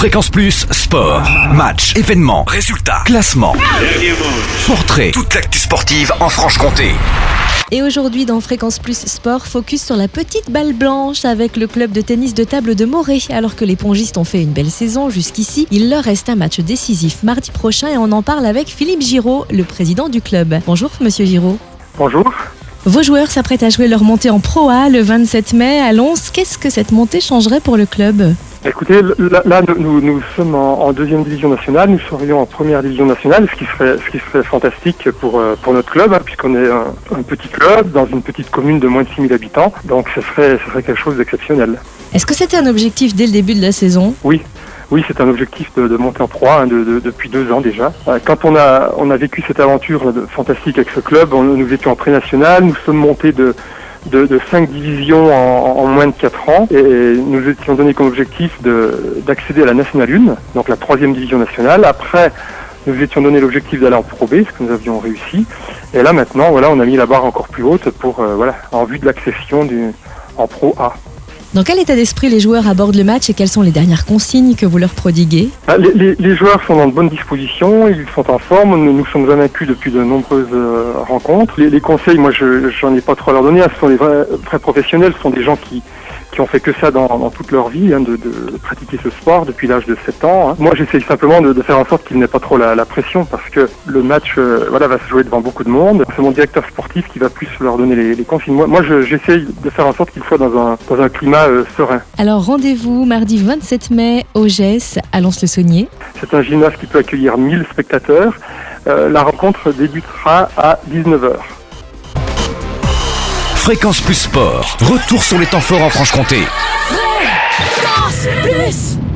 Fréquence Plus, sport, match, événements, résultats, classement, portrait, toute l'actu sportive en Franche-Comté. Et aujourd'hui, dans Fréquence Plus Sport, focus sur la petite balle blanche avec le club de tennis de table de Morée. Alors que les pongistes ont fait une belle saison jusqu'ici, il leur reste un match décisif mardi prochain et on en parle avec Philippe Giraud, le président du club. Bonjour, monsieur Giraud. Bonjour. Vos joueurs s'apprêtent à jouer leur montée en Pro A le 27 mai à Lons. Qu'est-ce que cette montée changerait pour le club? Écoutez, là, là, nous, nous sommes en, en deuxième division nationale, nous serions en première division nationale, ce qui serait, ce qui serait fantastique pour, euh, pour notre club, hein, puisqu'on est un, un petit club dans une petite commune de moins de 6000 habitants, donc ce serait, ce serait quelque chose d'exceptionnel. Est-ce que c'était un objectif dès le début de la saison? Oui, oui, c'est un objectif de, de monter en proie hein, de, de- depuis deux ans déjà. Euh, Quand on a, on a vécu cette aventure fantastique avec ce club, on- nous étions en pré-national, nous sommes montés de, de, de cinq divisions en, en moins de quatre ans et nous étions donnés comme objectif de- d'accéder à la Nationale 1, donc la troisième division nationale. Après, nous étions donné l'objectif d'aller en Pro B, ce que nous avions réussi. Et là maintenant, voilà, on a mis la barre encore plus haute pour, euh, voilà, en vue de l'accession en Pro A. Dans quel état d'esprit les joueurs abordent le match et quelles sont les dernières consignes que vous leur prodiguez Ah, Les, joueurs sont dans de bonnes dispositions, ils sont en forme, nous, nous sommes invaincus depuis de nombreuses euh, rencontres. Les, conseils, moi je j'en ai pas trop à leur donner, hein, ce sont des vrais, vrais professionnels, ce sont des gens qui, qui ont fait que ça dans, dans toute leur vie, hein, de, de pratiquer ce sport depuis l'âge de 7 ans. hein. Moi j'essaye simplement de, de faire en sorte qu'ils n'aient pas trop la, la pression parce que le match euh, voilà, va se jouer devant beaucoup de monde. C'est mon directeur sportif qui va plus leur donner les, les consignes. Moi, moi je- j'essaye de faire en sorte qu'ils soient dans un, dans un climat euh, serein. Alors rendez-vous mardi 27 mai au GES à Lons-le-Saunier. C'est un gymnase qui peut accueillir 1000 spectateurs. Euh, la rencontre débutera à 19h. Fréquence Plus Sport, retour sur les temps forts en Franche-Comté. Fréquence Plus